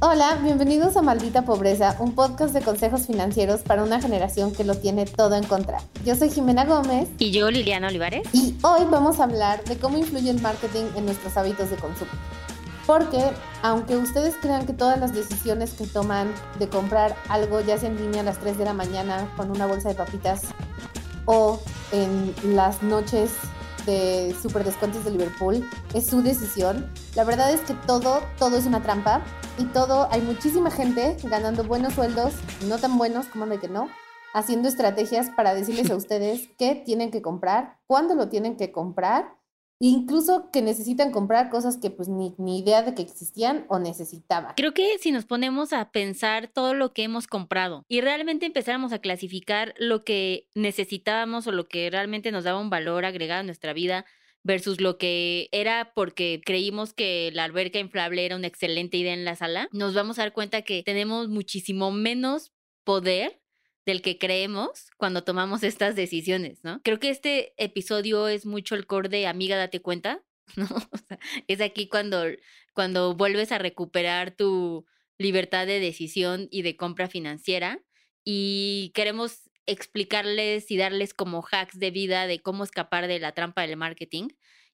Hola, bienvenidos a Maldita Pobreza, un podcast de consejos financieros para una generación que lo tiene todo en contra. Yo soy Jimena Gómez. Y yo, Liliana Olivares. Y hoy vamos a hablar de cómo influye el marketing en nuestros hábitos de consumo. Porque, aunque ustedes crean que todas las decisiones que toman de comprar algo, ya sea en línea a las 3 de la mañana con una bolsa de papitas o en las noches de super descuentos de Liverpool es su decisión. La verdad es que todo, todo es una trampa y todo, hay muchísima gente ganando buenos sueldos, no tan buenos como de que no, haciendo estrategias para decirles a ustedes qué tienen que comprar, cuándo lo tienen que comprar Incluso que necesitan comprar cosas que pues ni, ni, idea de que existían o necesitaban. Creo que si nos ponemos a pensar todo lo que hemos comprado y realmente empezáramos a clasificar lo que necesitábamos o lo que realmente nos daba un valor agregado a nuestra vida versus lo que era porque creímos que la alberca inflable era una excelente idea en la sala, nos vamos a dar cuenta que tenemos muchísimo menos poder del que creemos cuando tomamos estas decisiones, ¿no? Creo que este episodio es mucho el core de amiga, date cuenta, ¿no? es aquí cuando, cuando vuelves a recuperar tu libertad de decisión y de compra financiera y queremos explicarles y darles como hacks de vida de cómo escapar de la trampa del marketing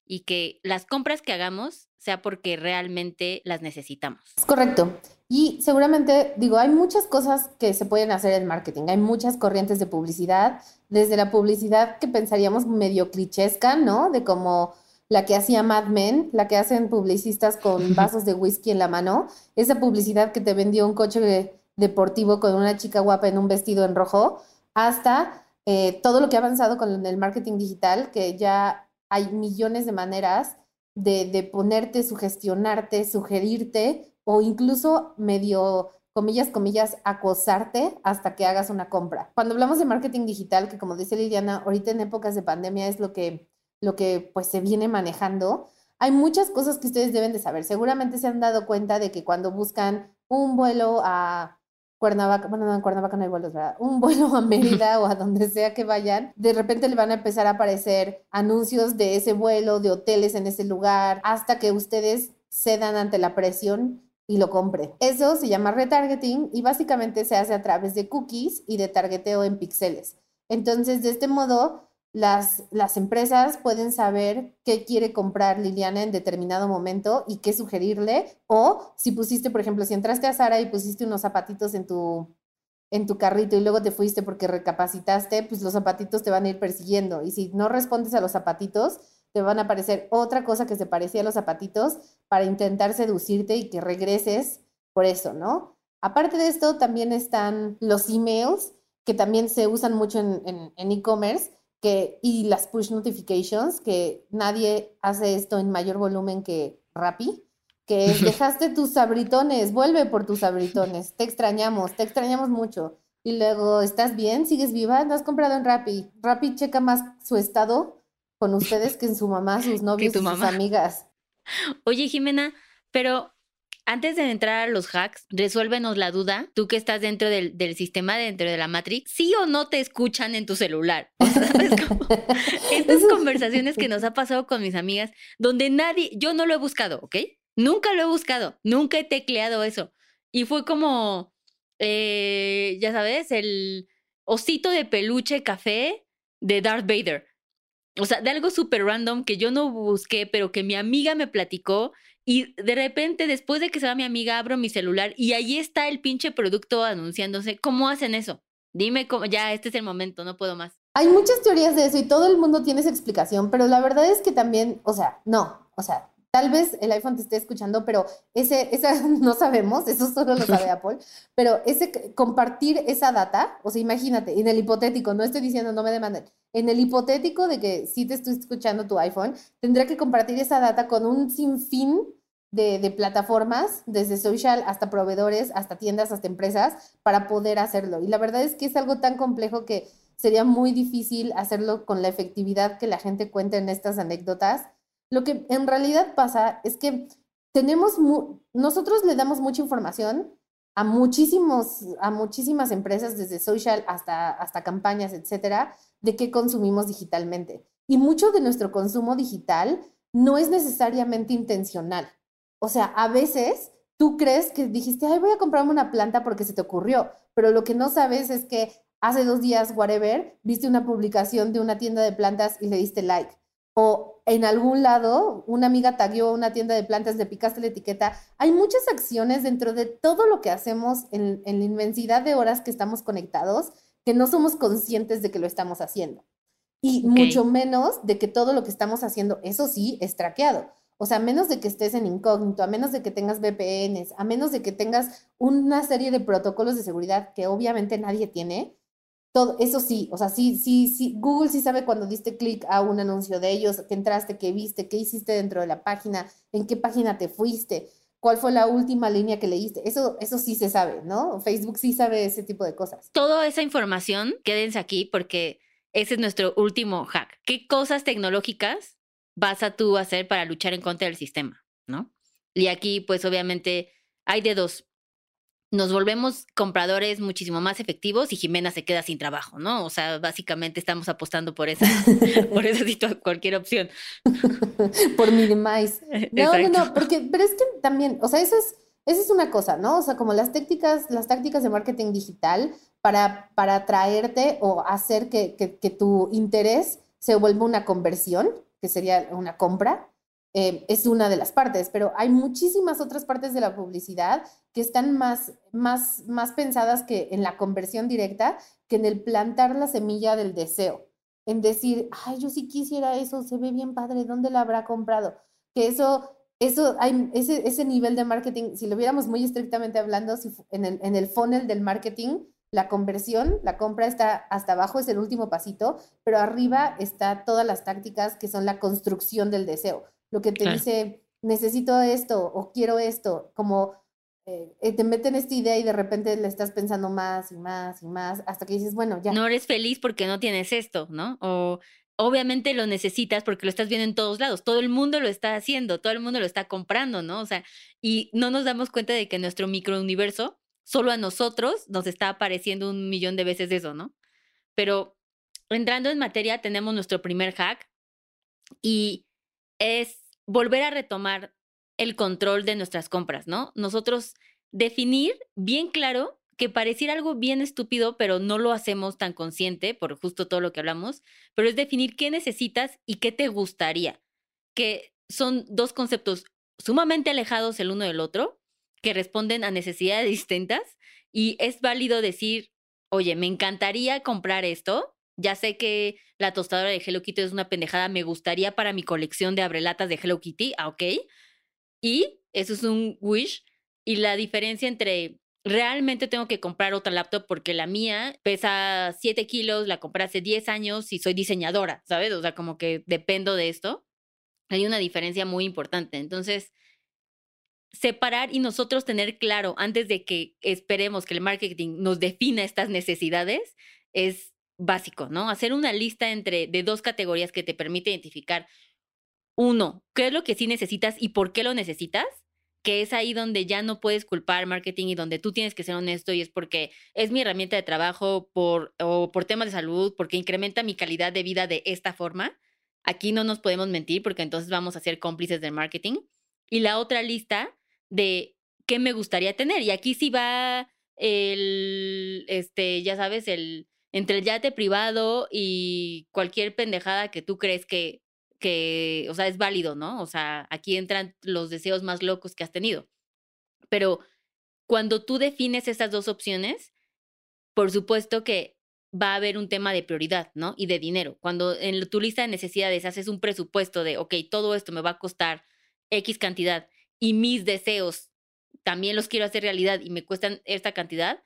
y que las compras que hagamos sea porque realmente las necesitamos. Es correcto. Y seguramente, digo, hay muchas cosas que se pueden hacer en marketing, hay muchas corrientes de publicidad, desde la publicidad que pensaríamos medio clichesca, ¿no? De como la que hacía Mad Men, la que hacen publicistas con vasos de whisky en la mano, esa publicidad que te vendió un coche deportivo con una chica guapa en un vestido en rojo, hasta eh, todo lo que ha avanzado con el marketing digital, que ya hay millones de maneras de, ponerte, sugestionarte, sugerirte o incluso medio comillas, comillas, acosarte hasta que hagas una compra. Cuando hablamos de marketing digital, que como dice Liliana, ahorita en épocas de pandemia es lo que, lo que pues se viene manejando, hay muchas cosas que ustedes deben de saber. Seguramente se han dado cuenta de que cuando buscan un vuelo a Cuernavaca, bueno, no, en Cuernavaca no hay vuelos, ¿verdad? Un vuelo a Mérida o a donde sea que vayan, de repente le van a empezar a aparecer anuncios de ese vuelo, de hoteles en ese lugar, hasta que ustedes cedan ante la presión y lo compren. Eso se llama retargeting y básicamente se hace a través de cookies y de targeteo en píxeles. Entonces, de este modo, las, las empresas pueden saber qué quiere comprar Liliana en determinado momento y qué sugerirle. O si pusiste, por ejemplo, si entraste a Sara y pusiste unos zapatitos en tu, en tu carrito y luego te fuiste porque recapacitaste, pues los zapatitos te van a ir persiguiendo. Y si no respondes a los zapatitos, te van a aparecer otra cosa que se parecía a los zapatitos para intentar seducirte y que regreses por eso, ¿no? Aparte de esto, también están los emails, que también se usan mucho en e-commerce y las push notifications, que nadie hace esto en mayor volumen que Rappi, que dejaste tus sabritones, vuelve por tus sabritones, te extrañamos, te extrañamos mucho. Y luego, ¿estás bien? ¿Sigues viva? ¿No has comprado en Rappi? Rappi checa más su estado con ustedes que en su mamá, sus novios, y sus amigas. Oye, Jimena, pero antes de entrar a los hacks, resuélvenos la duda, tú que estás dentro del, sistema, dentro de la Matrix, ¿sí o no te escuchan en tu celular? Estas conversaciones que nos ha pasado con mis amigas, donde nadie, yo no lo he buscado, ¿ok? Nunca lo he buscado, nunca he tecleado eso. Y fue como, eh, ya sabes, el osito de peluche café de Darth Vader. O sea, de algo súper random que yo no busqué, pero que mi amiga me platicó y de repente, después de que se va mi amiga, abro mi celular y ahí está el pinche producto anunciándose. ¿Cómo hacen eso? Dime cómo, ya, este es el momento, no puedo más. Hay muchas teorías de eso y todo el mundo tiene esa explicación, pero la verdad es que también, o sea, no, o sea, tal vez el iPhone te esté escuchando, pero ese, esa no sabemos, eso solo lo sabe Apple, pero ese compartir esa data, o sea, imagínate, en el hipotético, no estoy diciendo no me demanden, en el hipotético de que si te estoy escuchando tu iPhone, tendrá que compartir esa data con un sinfín de, de, plataformas, desde social hasta proveedores, hasta tiendas, hasta empresas, para poder hacerlo. Y la verdad es que es algo tan complejo que sería muy difícil hacerlo con la efectividad que la gente cuenta en estas anécdotas. Lo que en realidad pasa es que tenemos, nosotros le damos mucha información a muchísimos, a muchísimas empresas, desde social hasta, hasta campañas, etcétera, de qué consumimos digitalmente. Y mucho de nuestro consumo digital no es necesariamente intencional. O sea, a veces tú crees que dijiste, ay, voy a comprarme una planta porque se te ocurrió, pero lo que no sabes es que hace dos días, whatever, viste una publicación de una tienda de plantas y le diste like. O en algún lado, una amiga tagueó una tienda de plantas, le picaste la etiqueta. Hay muchas acciones dentro de todo lo que hacemos en, la inmensidad de horas que estamos conectados que no somos conscientes de que lo estamos haciendo. Y mucho menos de que todo lo que estamos haciendo, eso sí, es traqueado. O sea, a menos de que estés en incógnito, a menos de que tengas VPNs, a menos de que tengas una serie de protocolos de seguridad que obviamente nadie tiene, todo eso sí, o sea, sí, sí, sí, Google sí sabe cuando diste clic a un anuncio de ellos, que entraste, qué viste, qué hiciste dentro de la página, en qué página te fuiste, cuál fue la última línea que leíste. Eso, eso sí se sabe, ¿no? Facebook sí sabe ese tipo de cosas. Toda esa información, quédense aquí porque ese es nuestro último hack. ¿Qué cosas tecnológicas vas a tú hacer para luchar en contra del sistema, ¿no? Y aquí, pues obviamente, hay de dos. Nos volvemos compradores muchísimo más efectivos y Jimena se queda sin trabajo, ¿no? O sea, básicamente estamos apostando por esa, por esa cualquier opción. por minimize. No, no, no, porque, pero es que también, o sea, eso es, esa es una cosa, ¿no? O sea, como las tácticas, las tácticas de marketing digital para, para atraerte o hacer que, que, que tu interés se vuelva una conversión, que sería una compra, eh, es una de las partes, pero hay muchísimas otras partes de la publicidad que están más, más, más pensadas que en la conversión directa, que en el plantar la semilla del deseo, en decir, ay, yo sí quisiera eso, se ve bien padre, ¿dónde la habrá comprado? Que eso, eso, hay ese, ese nivel de marketing, si lo viéramos muy estrictamente hablando, si en, el, en el funnel del marketing, la conversión, la compra está hasta abajo, es el último pasito, pero arriba está todas las tácticas que son la construcción del deseo. Lo que te dice, necesito esto o quiero esto, como eh, eh, te meten esta idea y de repente le estás pensando más y más y más hasta que dices, bueno, ya. No eres feliz porque no tienes esto, ¿no? O obviamente lo necesitas porque lo estás viendo en todos lados. Todo el mundo lo está haciendo, todo el mundo lo está comprando, ¿no? O sea, y no nos damos cuenta de que nuestro microuniverso solo a nosotros nos está apareciendo un millón de veces eso, ¿no? Pero entrando en materia, tenemos nuestro primer hack y es volver a retomar el control de nuestras compras, ¿no? Nosotros definir bien claro que pareciera algo bien estúpido, pero no lo hacemos tan consciente por justo todo lo que hablamos, pero es definir qué necesitas y qué te gustaría, que son dos conceptos sumamente alejados el uno del otro, que responden a necesidades distintas y es válido decir, oye, me encantaría comprar esto, ya sé que la tostadora de Hello Kitty es una pendejada, me gustaría para mi colección de abrelatas de Hello Kitty, ah, ok. Y eso es un wish. Y la diferencia entre realmente tengo que comprar otra laptop porque la mía pesa 7 kilos, la compré hace 10 años y soy diseñadora, ¿sabes? O sea, como que dependo de esto. Hay una diferencia muy importante. Entonces, separar y nosotros tener claro antes de que esperemos que el marketing nos defina estas necesidades es básico, ¿no? Hacer una lista entre de dos categorías que te permite identificar uno, qué es lo que sí necesitas y por qué lo necesitas, que es ahí donde ya no puedes culpar marketing y donde tú tienes que ser honesto y es porque es mi herramienta de trabajo por o por temas de salud, porque incrementa mi calidad de vida de esta forma. Aquí no nos podemos mentir porque entonces vamos a ser cómplices del marketing. Y la otra lista de qué me gustaría tener. Y aquí sí va el, este, ya sabes, el, entre el yate privado y cualquier pendejada que tú crees que, que, o sea, es válido, ¿no? O sea, aquí entran los deseos más locos que has tenido. Pero cuando tú defines esas dos opciones, por supuesto que va a haber un tema de prioridad, ¿no? Y de dinero. Cuando en tu lista de necesidades haces un presupuesto de, ok, todo esto me va a costar X cantidad y mis deseos también los quiero hacer realidad y me cuestan esta cantidad,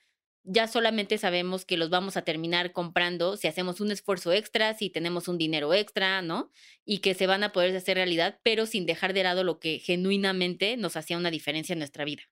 ya solamente sabemos que los vamos a terminar comprando si hacemos un esfuerzo extra, si tenemos un dinero extra, ¿no? Y que se van a poder hacer realidad, pero sin dejar de lado lo que genuinamente nos hacía una diferencia en nuestra vida.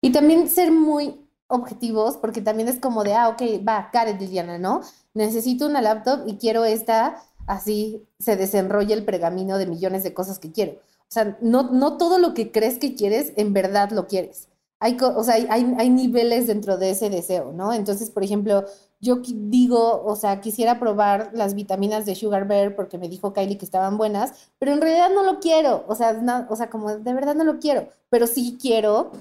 Y también ser muy objetivos, porque también es como de, ah, ok, va, Karen Liliana, ¿no? Necesito una laptop y quiero esta, así se desenrolla el pergamino de millones de cosas que quiero. O sea, no, no todo lo que crees que quieres, en verdad lo quieres. Hay, o sea, hay, hay niveles dentro de ese deseo, ¿no? Entonces, por ejemplo, yo digo, o sea, quisiera probar las vitaminas de Sugar Bear porque me dijo Kylie que estaban buenas, pero en realidad no lo quiero, o sea, o sea, como de verdad no lo quiero, pero sí quiero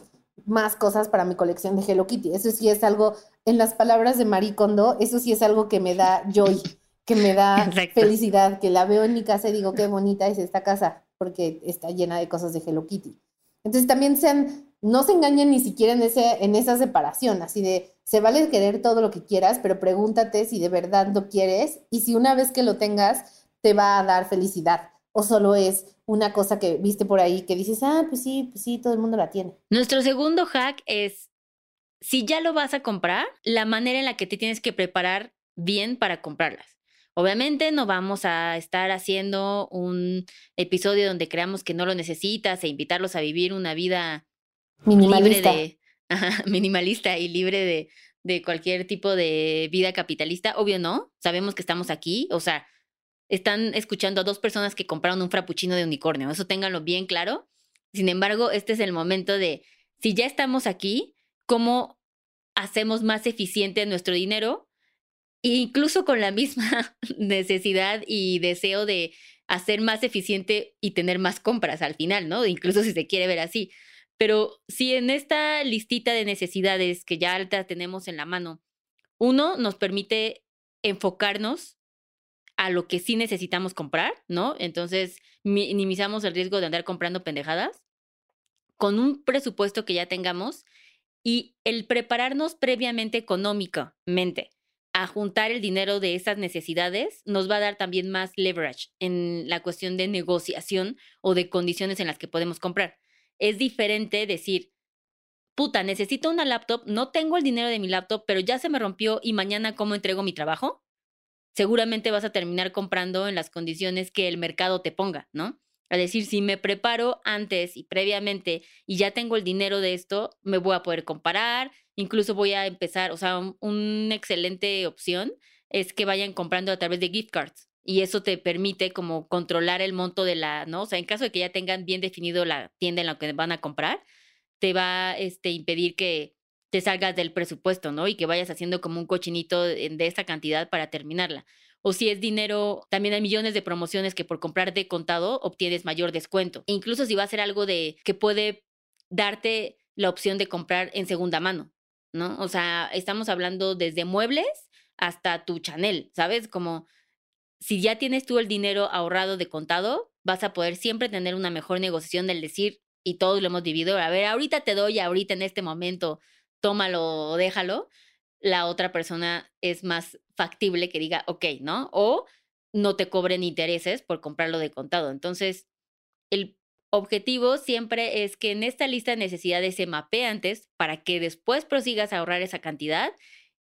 más cosas para mi colección de Hello Kitty. Eso sí es algo, en las palabras de Marie Kondo, eso sí es algo que me da joy, que me da felicidad, que la veo en mi casa y digo, qué bonita es esta casa, porque está llena de cosas de Hello Kitty. Entonces también sean, no se engañen ni siquiera en, ese, en esa separación, así de, se vale querer todo lo que quieras, pero pregúntate si de verdad lo quieres y si una vez que lo tengas te va a dar felicidad o solo es una cosa que viste por ahí que dices, ah, pues sí, pues sí, todo el mundo la tiene. Nuestro segundo hack es, si ya lo vas a comprar, la manera en la que te tienes que preparar bien para comprarlas. Obviamente no vamos a estar haciendo un episodio donde creamos que no lo necesitas e invitarlos a vivir una vida minimalista, libre de, minimalista y libre de, de cualquier tipo de vida capitalista. Obvio no, sabemos que estamos aquí, o sea, están escuchando a dos personas que compraron un frappuccino de unicornio. Eso ténganlo bien claro. Sin embargo, este es el momento de, si ya estamos aquí, ¿cómo hacemos más eficiente nuestro dinero? Incluso con la misma necesidad y deseo de hacer más eficiente y tener más compras al final, ¿no? Incluso si se quiere ver así. Pero si en esta listita de necesidades que ya tenemos en la mano, uno nos permite enfocarnos a lo que sí necesitamos comprar, ¿no? Entonces, minimizamos el riesgo de andar comprando pendejadas con un presupuesto que ya tengamos y el prepararnos previamente económicamente a juntar el dinero de esas necesidades nos va a dar también más leverage en la cuestión de negociación o de condiciones en las que podemos comprar. Es diferente decir, puta, necesito una laptop, no tengo el dinero de mi laptop, pero ya se me rompió y mañana cómo entrego mi trabajo seguramente vas a terminar comprando en las condiciones que el mercado te ponga, ¿no? Es decir, si me preparo antes y previamente y ya tengo el dinero de esto, me voy a poder comparar, incluso voy a empezar, o sea, una excelente opción es que vayan comprando a través de gift cards y eso te permite como controlar el monto de la, ¿no? O sea, en caso de que ya tengan bien definido la tienda en la que van a comprar, te va a este, impedir que te salgas del presupuesto, ¿no? Y que vayas haciendo como un cochinito de, esta cantidad para terminarla. O si es dinero, también hay millones de promociones que por comprar de contado obtienes mayor descuento. Incluso si va a ser algo de que puede darte la opción de comprar en segunda mano, ¿no? O sea, estamos hablando desde muebles hasta tu Chanel, ¿sabes? Como si ya tienes tú el dinero ahorrado de contado, vas a poder siempre tener una mejor negociación del decir, y todos lo hemos vivido, a ver, ahorita te doy, ahorita en este momento tómalo o déjalo, la otra persona es más factible que diga, ok, ¿no? O no te cobren intereses por comprarlo de contado. Entonces, el objetivo siempre es que en esta lista de necesidades se mapee antes para que después prosigas a ahorrar esa cantidad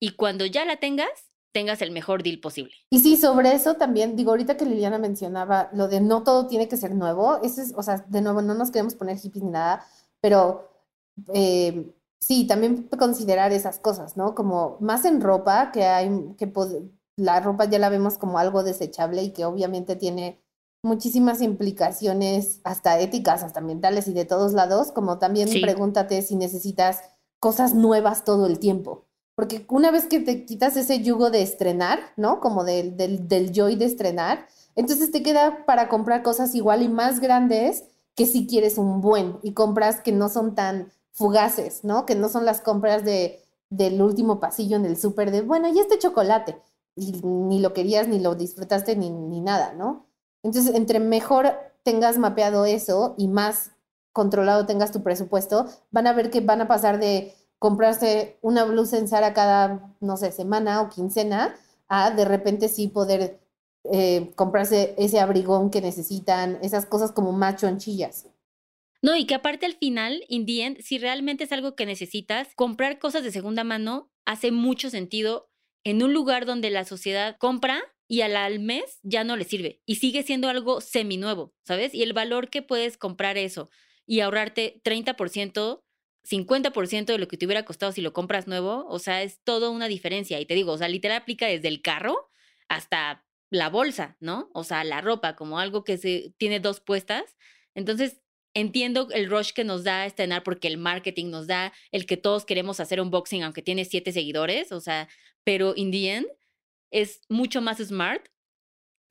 y cuando ya la tengas, tengas el mejor deal posible. Y sí, sobre eso también, digo, ahorita que Liliana mencionaba lo de no todo tiene que ser nuevo, eso es, o sea, de nuevo, no nos queremos poner hippies ni nada, pero eh, Sí, también considerar esas cosas, ¿no? Como más en ropa, que hay, que la ropa ya la vemos como algo desechable y que obviamente tiene muchísimas implicaciones, hasta éticas, hasta ambientales y de todos lados, como también pregúntate si necesitas cosas nuevas todo el tiempo. Porque una vez que te quitas ese yugo de estrenar, ¿no? Como del, del, del joy de estrenar, entonces te queda para comprar cosas igual y más grandes que si quieres un buen y compras que no son tan fugaces, ¿no? Que no son las compras de, del último pasillo en el súper de, bueno, y este chocolate, y ni lo querías, ni lo disfrutaste, ni, ni nada, ¿no? Entonces, entre mejor tengas mapeado eso y más controlado tengas tu presupuesto, van a ver que van a pasar de comprarse una blusa en Zara cada, no sé, semana o quincena, a de repente sí poder eh, comprarse ese abrigón que necesitan, esas cosas como más chonchillas. No, y que aparte al final, in si realmente es algo que necesitas, comprar cosas de segunda mano hace mucho sentido en un lugar donde la sociedad compra y al, mes ya no le sirve y sigue siendo algo seminuevo, ¿sabes? Y el valor que puedes comprar eso y ahorrarte 30%, 50% de lo que te hubiera costado si lo compras nuevo, o sea, es toda una diferencia. Y te digo, o sea, literal aplica desde el carro hasta la bolsa, ¿no? O sea, la ropa como algo que se tiene dos puestas. Entonces, Entiendo el rush que nos da estrenar porque el marketing nos da el que todos queremos hacer unboxing aunque tiene siete seguidores, o sea, pero in the end es mucho más smart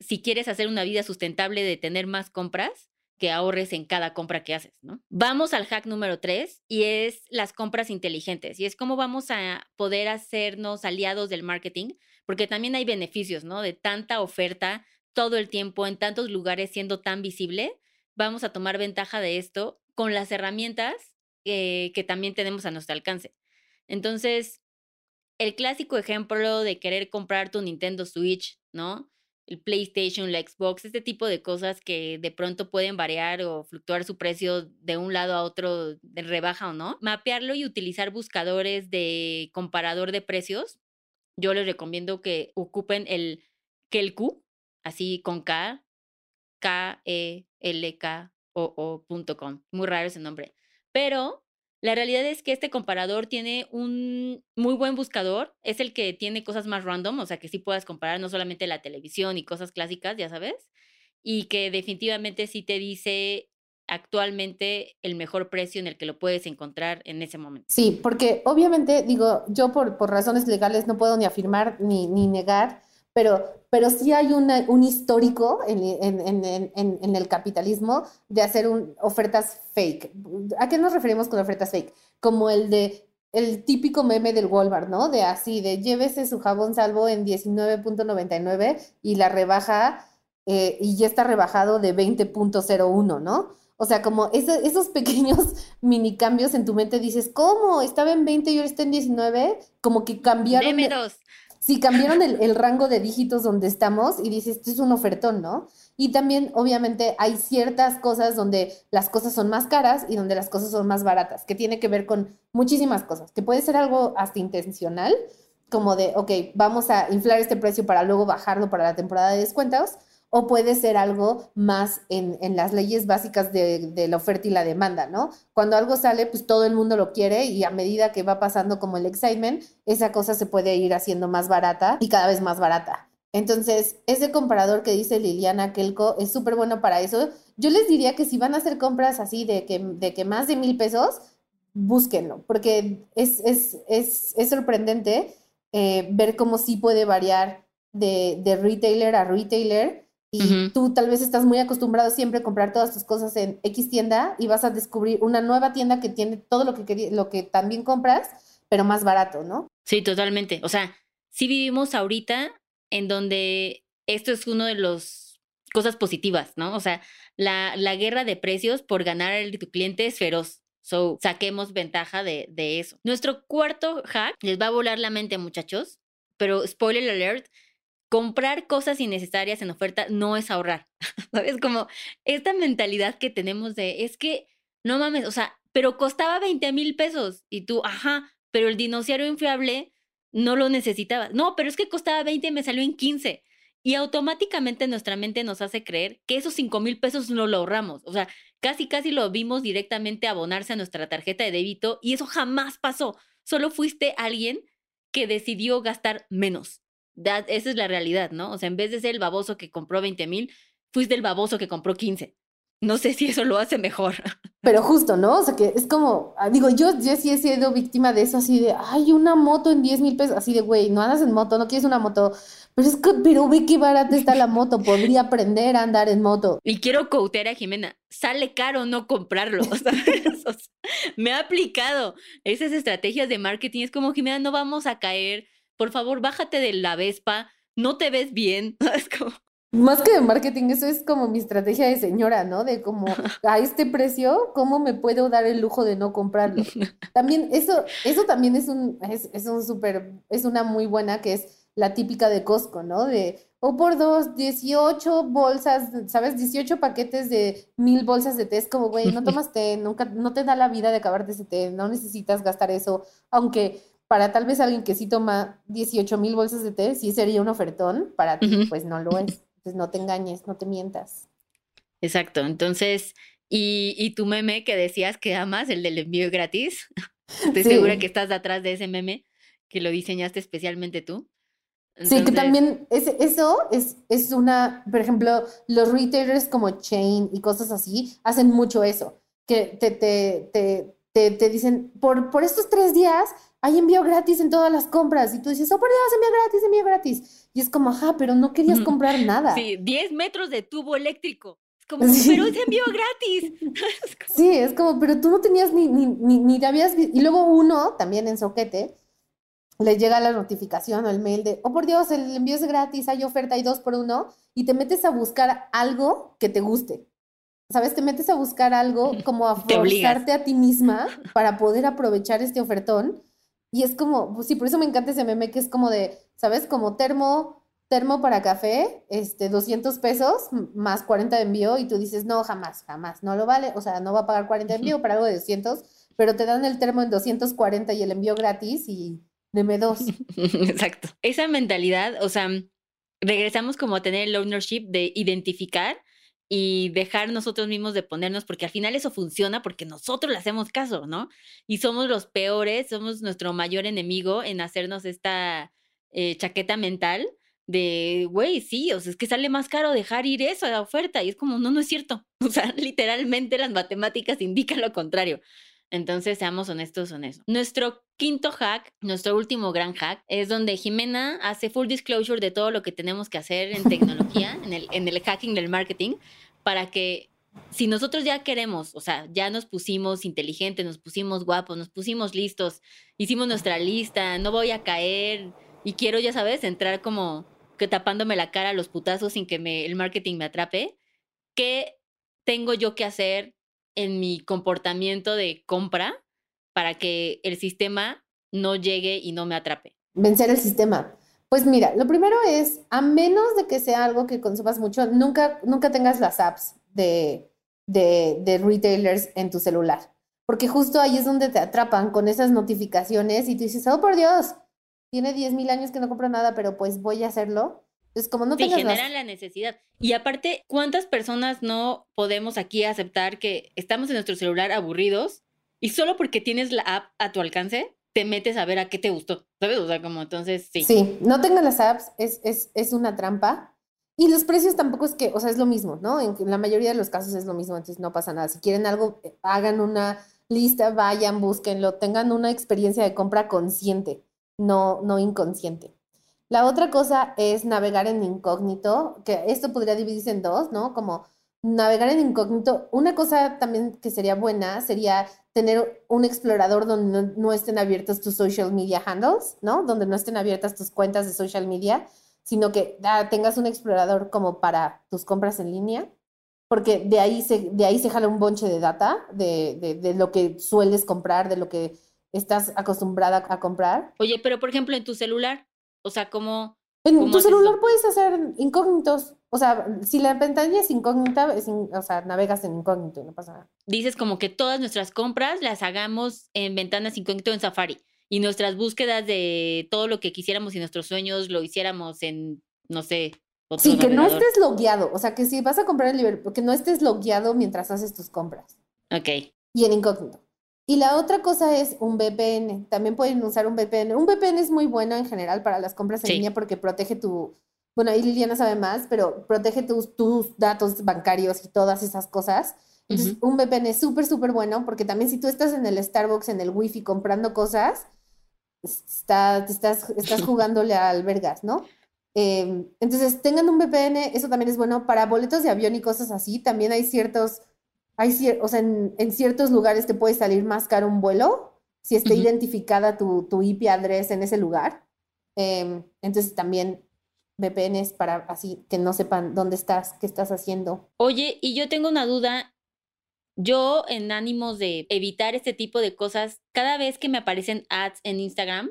si quieres hacer una vida sustentable de tener más compras, que ahorres en cada compra que haces, ¿no? Vamos al hack número tres y es las compras inteligentes y es cómo vamos a poder hacernos aliados del marketing, porque también hay beneficios, ¿no? De tanta oferta todo el tiempo en tantos lugares siendo tan visible, vamos a tomar ventaja de esto con las herramientas eh, que también tenemos a nuestro alcance. Entonces, el clásico ejemplo de querer comprar tu Nintendo Switch, ¿no? el PlayStation, la Xbox, este tipo de cosas que de pronto pueden variar o fluctuar su precio de un lado a otro, de rebaja o no. Mapearlo y utilizar buscadores de comparador de precios. Yo les recomiendo que ocupen el Kelku, así con K, K-E-L-K-O-O.com. Muy raro ese nombre. Pero la realidad es que este comparador tiene un muy buen buscador, es el que tiene cosas más random, o sea, que sí puedas comparar no solamente la televisión y cosas clásicas, ya sabes, y que definitivamente sí te dice actualmente el mejor precio en el que lo puedes encontrar en ese momento. Sí, porque obviamente, digo, yo por, por razones legales no puedo ni afirmar ni, ni negar pero, pero sí hay un histórico en, el capitalismo de hacer ofertas fake. ¿A qué nos referimos con ofertas fake? Como el de el típico meme del Walmart, ¿no? De así, de llévese su jabón salvo en 19.99 y la rebaja, eh, y ya está rebajado de 20.01, ¿no? O sea, como esos pequeños mini cambios en tu mente dices, ¿cómo? Estaba en 20 y ahora está en 19, como que cambiaron. Meme 2 sí, cambiaron el, rango de dígitos donde estamos y dices, esto es un ofertón, ¿no? Y también, obviamente, hay ciertas cosas donde las cosas son más caras y donde las cosas son más baratas, que tiene que ver con muchísimas cosas, que puede ser algo hasta intencional, como de, ok, vamos a inflar este precio para luego bajarlo para la temporada de descuentos, o puede ser algo más en, las leyes básicas de, la oferta y la demanda, ¿no? Cuando algo sale, pues todo el mundo lo quiere y a medida que va pasando como el excitement, esa cosa se puede ir haciendo más barata y cada vez más barata. Entonces, ese comparador que dice Liliana Kelko es súper bueno para eso. Yo les diría que si van a hacer compras así de que, de que más de mil pesos, búsquenlo, porque es, es, sorprendente eh, ver cómo sí puede variar de, de retailer a retailer y tú tal vez estás muy acostumbrado siempre a comprar todas tus cosas en X tienda y vas a descubrir una nueva tienda que tiene todo lo que, lo que también compras, pero más barato, ¿no? Sí, totalmente. O sea, sí vivimos ahorita en donde esto es uno de los cosas positivas, ¿no? O sea, la, la guerra de precios por ganar el tu cliente es feroz. So, saquemos ventaja de, de eso. Nuestro cuarto hack les va a volar la mente, muchachos, pero spoiler alert, comprar cosas innecesarias en oferta no es ahorrar. ¿Sabes? Como esta mentalidad que tenemos de, es que, no mames, o sea, pero costaba 20 mil pesos y tú, ajá, pero el dinosaurio inflable no lo necesitaba. No, pero es que costaba 20 y me salió en 15. Y automáticamente nuestra mente nos hace creer que esos 5 mil pesos no lo ahorramos. O sea, casi, casi lo vimos directamente abonarse a nuestra tarjeta de débito y eso jamás pasó. Solo fuiste alguien que decidió gastar menos esa es la realidad, ¿no? O sea, en vez de ser el baboso que compró 20 mil, fuiste el baboso que compró 15. No sé si eso lo hace mejor. Pero justo, ¿no? O sea, que es como, ah, digo, yo, yo sí he sido víctima de eso, así de, ay, una moto en 10 mil pesos, así de, güey, no andas en moto, no quieres una moto. Pero es que, pero ve qué barata está la moto, podría aprender a andar en moto. Y quiero coutear a Jimena, sale caro no comprarlo, ¿sabes? me ha aplicado esas estrategias de marketing, es como, Jimena, no vamos a caer por favor, bájate de la Vespa, no te ves bien. Es como... Más que de marketing, eso es como mi estrategia de señora, ¿no? De como a este precio, ¿cómo me puedo dar el lujo de no comprarlo? También eso, eso también es un, es, es un súper, es una muy buena que es la típica de Costco, ¿no? De, o por dos, 18 bolsas, ¿sabes? 18 paquetes de mil bolsas de té. Es como, güey, no tomas té, nunca, no te da la vida de acabarte ese té, no necesitas gastar eso, aunque para tal vez alguien que sí toma 18 mil bolsas de té, sí sería un ofertón, para ti pues no lo es. Entonces no te engañes, no te mientas. Exacto, entonces, y, tu meme que decías que amas, el del envío gratis, estoy segura que estás detrás de ese meme, que lo diseñaste especialmente tú. Sí, que también es, eso es, es una, por ejemplo, los retailers como Chain y cosas así hacen mucho eso, que te, te, te, te, te dicen, por, por estos tres días hay envío gratis en todas las compras. Y tú dices, oh, por Dios, envío gratis, envío gratis. Y es como, ajá, pero no querías comprar nada. Sí, 10 metros de tubo eléctrico. Como, pero es envío gratis. sí, es como, pero tú no tenías ni, ni, ni, ni te habías Y luego uno, también en Soquete, le llega la notificación o el mail de, oh por Dios, el envío es gratis, hay oferta, hay dos por uno, y te metes a buscar algo que te guste. ¿Sabes? Te metes a buscar algo como a forzarte a ti misma para poder aprovechar este ofertón. Y es como, pues sí, por eso me encanta ese meme que es como de, ¿sabes? Como termo, termo para café, este, 200 pesos más 40 de envío y tú dices, no, jamás, jamás, no lo vale, o sea, no va a pagar 40 de envío para algo de 200, pero te dan el termo en 240 y el envío gratis y deme dos. Exacto. Esa mentalidad, o sea, regresamos como a tener el ownership de identificar y dejar nosotros mismos de ponernos, porque al final eso funciona porque nosotros le hacemos caso, ¿no? Y somos los peores, somos nuestro mayor enemigo en hacernos esta eh, chaqueta mental de, güey, sí, o sea, es que sale más caro dejar ir eso a la oferta. Y es como, no, no es cierto. O sea, literalmente las matemáticas indican lo contrario. Entonces, seamos honestos en eso. Nuestro quinto hack, nuestro último gran hack, es donde Jimena hace full disclosure de todo lo que tenemos que hacer en tecnología, en, el, en el hacking del marketing, para que si nosotros ya queremos, o sea, ya nos pusimos inteligentes, nos pusimos guapos, nos pusimos listos, hicimos nuestra lista, no voy a caer y quiero, ya sabes, entrar como que tapándome la cara a los putazos sin que me, el marketing me atrape, ¿qué tengo yo que hacer en mi comportamiento de compra para que el sistema no llegue y no me atrape? Vencer el sistema. Pues mira, lo primero es, a menos de que sea algo que consumas mucho, nunca, nunca tengas las apps de, de, retailers en tu celular, porque justo ahí es donde te atrapan con esas notificaciones y tú dices, oh por Dios, tiene 10 mil años que no compro nada, pero pues voy a hacerlo. Entonces, como no te generan la necesidad. Y aparte, ¿cuántas personas no podemos aquí aceptar que estamos en nuestro celular aburridos y solo porque tienes la app a tu alcance, te metes a ver a qué te gustó? ¿Sabes? O sea, como entonces, sí. Sí, no tengan las apps, es, es, es una trampa. Y los precios tampoco es que, o sea, es lo mismo, ¿no? En, la mayoría de los casos es lo mismo, entonces no pasa nada. Si quieren algo, eh, hagan una lista, vayan, búsquenlo, tengan una experiencia de compra consciente no, no inconsciente. La otra cosa es navegar en incógnito, que esto podría dividirse en dos, ¿no? Como navegar en incógnito. Una cosa también que sería buena sería tener un explorador donde no, estén abiertos tus social media handles, ¿no? Donde no estén abiertas tus cuentas de social media, sino que ah, tengas un explorador como para tus compras en línea, porque de ahí se, de ahí se jala un bonche de data de, de lo que sueles comprar, de lo que estás acostumbrada a comprar. Oye, pero por ejemplo en tu celular, o sea, ¿cómo... En tu celular puedes hacer incógnitos. O sea, si la pantalla es incógnita, o sea, navegas en incógnito, no pasa nada. Dices como que todas nuestras compras las hagamos en ventanas incógnito en Safari y nuestras búsquedas de todo lo que quisiéramos y nuestros sueños lo hiciéramos en, no sé. sí, que no estés logueado. O sea, que si vas a comprar el Liverpool, que no estés logueado mientras haces tus compras. Ok. Y en incógnito. Y la otra cosa es un VPN. También pueden usar un VPN. Un VPN es muy bueno en general para las compras en línea porque protege tu, bueno, ahí Liliana sabe más, pero protege tus, tus datos bancarios y todas esas cosas. Entonces, un VPN es súper, súper bueno porque también si tú estás en el Starbucks, en el Wi-Fi comprando cosas, está, estás, estás jugándole a albergas, ¿no? Em, entonces, tengan un VPN, eso también es bueno para boletos de avión y cosas así. También hay ciertos hay, o sea, en, ciertos lugares te puede salir más caro un vuelo si está identificada tu, tu, IP address en ese lugar. Em, entonces también VPNs para así que no sepan dónde estás, qué estás haciendo. Oye, y yo tengo una duda. Yo, en ánimos de evitar este tipo de cosas, cada vez que me aparecen ads en Instagram,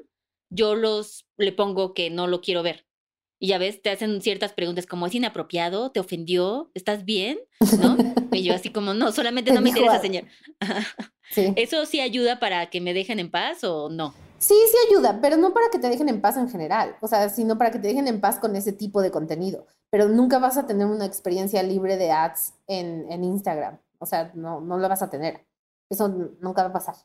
yo los le pongo que no lo quiero ver. Y ya ves, te hacen ciertas preguntas como, ¿es inapropiado? ¿Te ofendió? ¿Estás bien? ¿No? y yo así como, no, solamente no me interesa, señor. sí. ¿Eso sí ayuda para que me dejen en paz o no? Sí, sí ayuda, pero no para que te dejen en paz en general, o sea, sino para que te dejen en paz con ese tipo de contenido. Pero nunca vas a tener una experiencia libre de ads en, en Instagram, o sea, no, no lo vas a tener. Eso nunca va a pasar.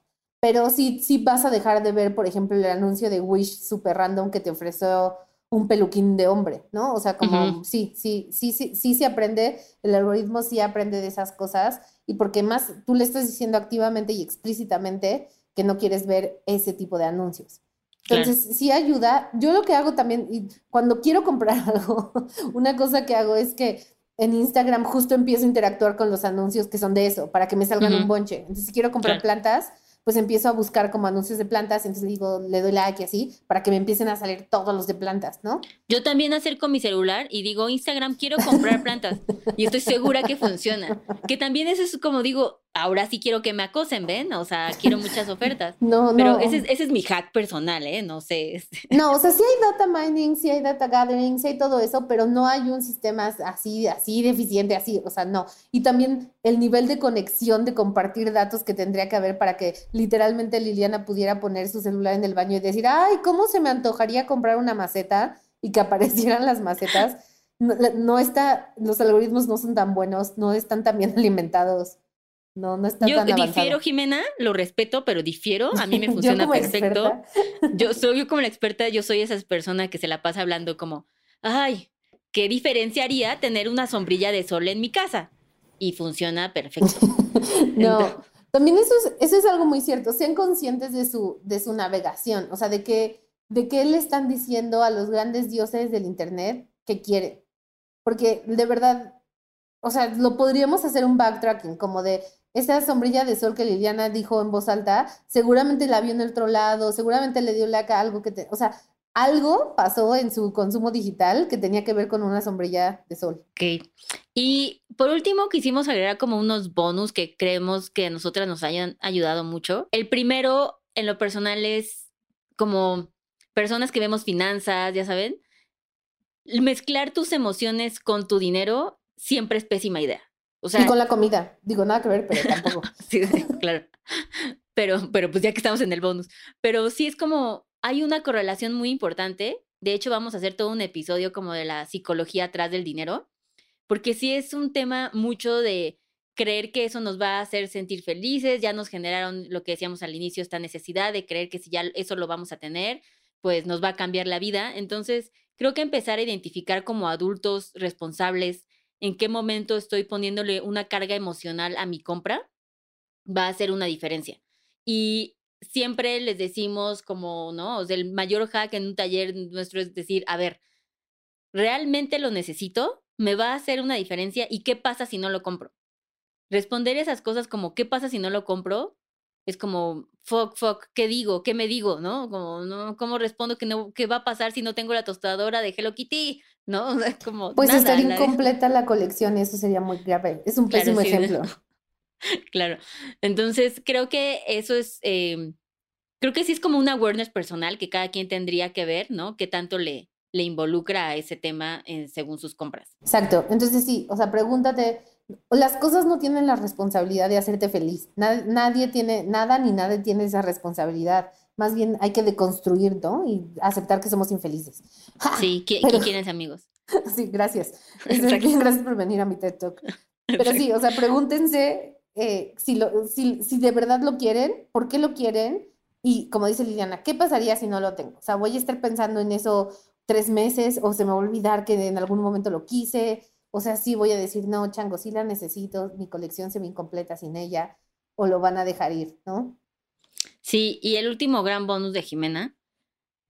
Pero sí, sí vas a dejar de ver, por ejemplo, el anuncio de Wish super random que te ofreció un peluquín de hombre, ¿no? O sea, como sí, sí, sí, sí, sí se aprende, el algoritmo sí aprende de esas cosas y porque más tú le estás diciendo activamente y explícitamente que no quieres ver ese tipo de anuncios. Entonces, sí ayuda. Yo lo que hago también, y cuando quiero comprar algo, una cosa que hago es que en Instagram justo empiezo a interactuar con los anuncios que son de eso, para que me salgan un bonche. Entonces, si quiero comprar plantas, pues empiezo a buscar como anuncios de plantas, entonces digo, le doy like y así, para que me empiecen a salir todos los de plantas, ¿no? Yo también acerco mi celular y digo, Instagram, quiero comprar plantas. y estoy segura que funciona. Que también eso es como digo, ahora sí quiero que me acosen, ¿ven? O sea, quiero muchas ofertas. No, Pero ese, es, ese es mi hack personal, ¿eh? No sé. No, o sea, sí hay data mining, sí hay data gathering, sí hay todo eso, pero no hay un sistema así, así deficiente, así, o sea, no. Y también el nivel de conexión, de compartir datos que tendría que haber para que literalmente Liliana pudiera poner su celular en el baño y decir, ay, ¿cómo se me antojaría comprar una maceta? Y que aparecieran las macetas. No, no está, los algoritmos no son tan buenos, no están tan bien alimentados. No, no está yo difiero, Jimena, lo respeto, pero difiero. A mí me funciona perfecto. Yo soy yo como la experta, yo soy esa persona que se la pasa hablando como, ay, ¿qué diferenciaría tener una sombrilla de sol en mi casa? Y funciona perfecto. no, también eso es, eso es algo muy cierto. Sean conscientes de su, de su navegación, o sea, de que, de qué le están diciendo a los grandes dioses del Internet que quieren. Porque de verdad, o sea, lo podríamos hacer un backtracking, como de esa sombrilla de sol que Liliana dijo en voz alta, seguramente la vio en el otro lado, seguramente le dio like a algo que te, o sea, algo pasó en su consumo digital que tenía que ver con una sombrilla de sol. Ok. Y por último, quisimos agregar como unos bonus que creemos que a nosotras nos hayan ayudado mucho. El primero, en lo personal, es como personas que vemos finanzas, ya saben, mezclar tus emociones con tu dinero siempre es pésima idea y con la comida. Digo, nada que ver, pero tampoco. sí, claro. Pero, pero pues ya que estamos en el bonus. Pero sí es como, hay una correlación muy importante. De hecho, vamos a hacer todo un episodio como de la psicología atrás del dinero. Porque sí es un tema mucho de creer que eso nos va a hacer sentir felices. Ya nos generaron lo que decíamos al inicio, esta necesidad de creer que si ya eso lo vamos a tener, pues nos va a cambiar la vida. Entonces, creo que empezar a identificar como adultos responsables en qué momento estoy poniéndole una carga emocional a mi compra, va a hacer una diferencia. Y siempre les decimos como, ¿no? O el mayor hack en un taller nuestro es decir, a ver, ¿realmente lo necesito? ¿Me va a hacer una diferencia? ¿Y qué pasa si no lo compro? Responder esas cosas como, ¿qué pasa si no lo compro? Es como, fuck, fuck, ¿qué digo? ¿Qué me digo? ¿No? Como, ¿no? ¿Cómo respondo que no, qué va a pasar si no tengo la tostadora de Hello Kitty? ¿no? como pues estaría incompleta la colección, eso sería muy grave. Es un pésimo ejemplo. claro. Entonces, creo que eso es, em, creo que sí es como una awareness personal que cada quien tendría que ver, ¿no? Qué tanto le, le involucra a ese tema según sus compras. Exacto. Entonces, sí, o sea, pregúntate, las cosas no tienen la responsabilidad de hacerte feliz. nadie tiene, nada ni nadie tiene esa responsabilidad más bien hay que deconstruir, ¿no? Y aceptar que somos infelices. Sí, ¿quién quieres amigos? Sí, gracias. Gracias por venir a mi TED Talk. Pero sí, o sea, pregúntense eh, si, lo, si, si de verdad lo quieren, por qué lo quieren y como dice Liliana, ¿qué pasaría si no lo tengo? O sea, voy a estar pensando en eso tres meses o se me va a olvidar que en algún momento lo quise. O sea, sí voy a decir, no, chango, sí la necesito, mi colección se ve incompleta sin ella o lo van a dejar ir, ¿no? Sí, y el último gran bonus de Jimena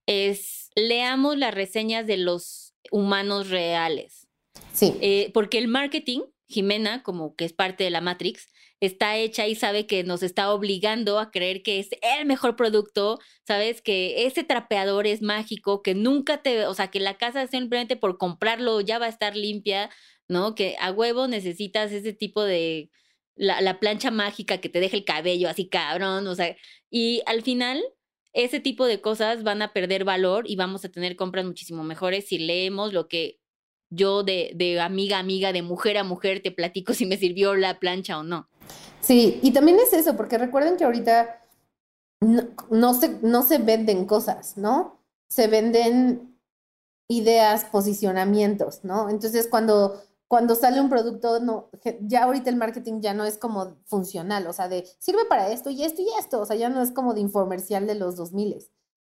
es leamos las reseñas de los humanos reales. Sí. Eh, porque el marketing, Jimena, como que es parte de la Matrix, está hecha y sabe que nos está obligando a creer que es el mejor producto, sabes que ese trapeador es mágico, que nunca te, o sea, que la casa simplemente por comprarlo ya va a estar limpia, ¿no? Que a huevo necesitas ese tipo de la, la plancha mágica que te deja el cabello así cabrón, o sea, y al final, ese tipo de cosas van a perder valor y vamos a tener compras muchísimo mejores si leemos lo que yo de, de amiga a amiga, de mujer a mujer, te platico si me sirvió la plancha o no. Sí, y también es eso, porque recuerden que ahorita no, se, no se venden cosas, ¿no? Se venden ideas, posicionamientos, ¿no? Entonces, cuando cuando sale un producto, no, ya ahorita el marketing ya no es como funcional, o sea, de sirve para esto y esto y esto, o sea, ya no es como de infomercial de los 2000.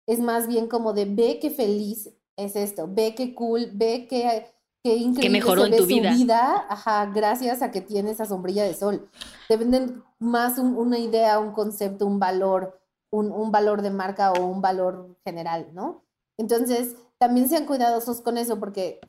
Es más bien como de ve qué feliz es esto, ve qué cool, ve qué, qué increíble que mejoró en tu vida. vida. Ajá, gracias a que tiene esa sombrilla de sol. Te venden más una idea, un concepto, un valor, un, un valor de marca o un valor general, ¿no? Entonces, también sean cuidadosos con eso porque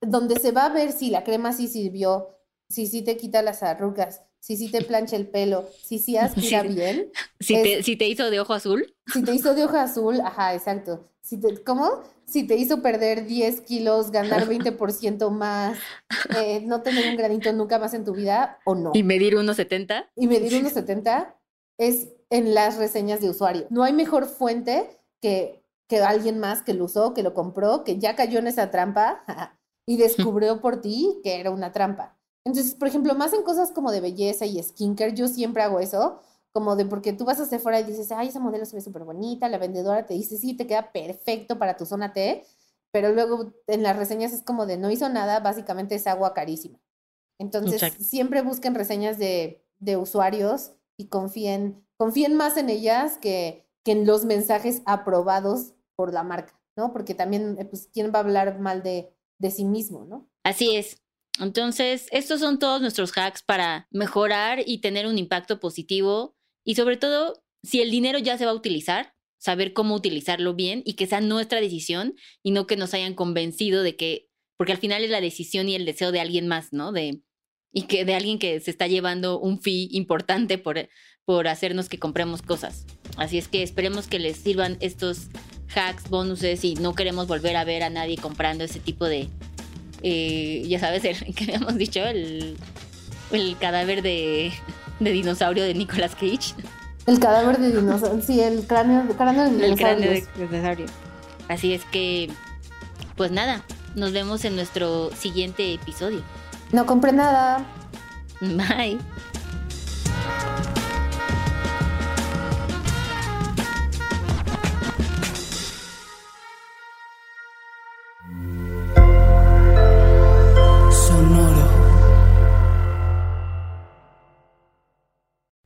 donde se va a ver si la crema sí sirvió, si sí te quita las arrugas, si sí te plancha el pelo, si sí aspira Sí. bien. Si, es- te, si te hizo de ojo azul, Si te hizo de hoja azul, ajá, exacto. Si te, ¿Cómo? Si te hizo perder 10 kilos, ganar 20% más, eh, no tener un granito nunca más en tu vida, o no. y medir 1,70. Y medir unos 70 es en las reseñas de usuario. No hay mejor fuente que, que alguien más que lo usó, que lo compró, que ya cayó en esa trampa y descubrió por ti que era una trampa. Entonces, por ejemplo, más en cosas como de belleza y skincare, yo siempre hago eso, como de porque tú vas a Sephora y dices, ay, esa modelo se ve súper bonita, la vendedora te dice, sí, te queda perfecto para tu zona T, pero luego en las reseñas es como de no hizo nada, básicamente es agua carísima. Entonces, Exacto. siempre busquen reseñas de, de usuarios y confíen, confíen más en ellas que, que en los mensajes aprobados por la marca, ¿no? Porque también, eh, pues, ¿quién va a hablar mal de, de sí mismo, ¿no? Así es. Entonces, estos son todos nuestros hacks para mejorar y tener un impacto positivo. Y sobre todo, si el dinero ya se va a utilizar, saber cómo utilizarlo bien y que sea nuestra decisión y no que nos hayan convencido de que, porque al final es la decisión y el deseo de alguien más, ¿no? De, y que de alguien que se está llevando un fee importante por, por hacernos que compremos cosas. Así es que esperemos que les sirvan estos hacks, bonuses y no queremos volver a ver a nadie comprando ese tipo de, eh, ya sabes, el que habíamos dicho, el, el cadáver de, de dinosaurio de Nicolas Cage. El cadáver de dinosaurio, sí, el cráneo, cráneo de El cráneo de dinosaurio. Así es que, pues nada, nos vemos en nuestro siguiente episodio. No compré nada. Bye.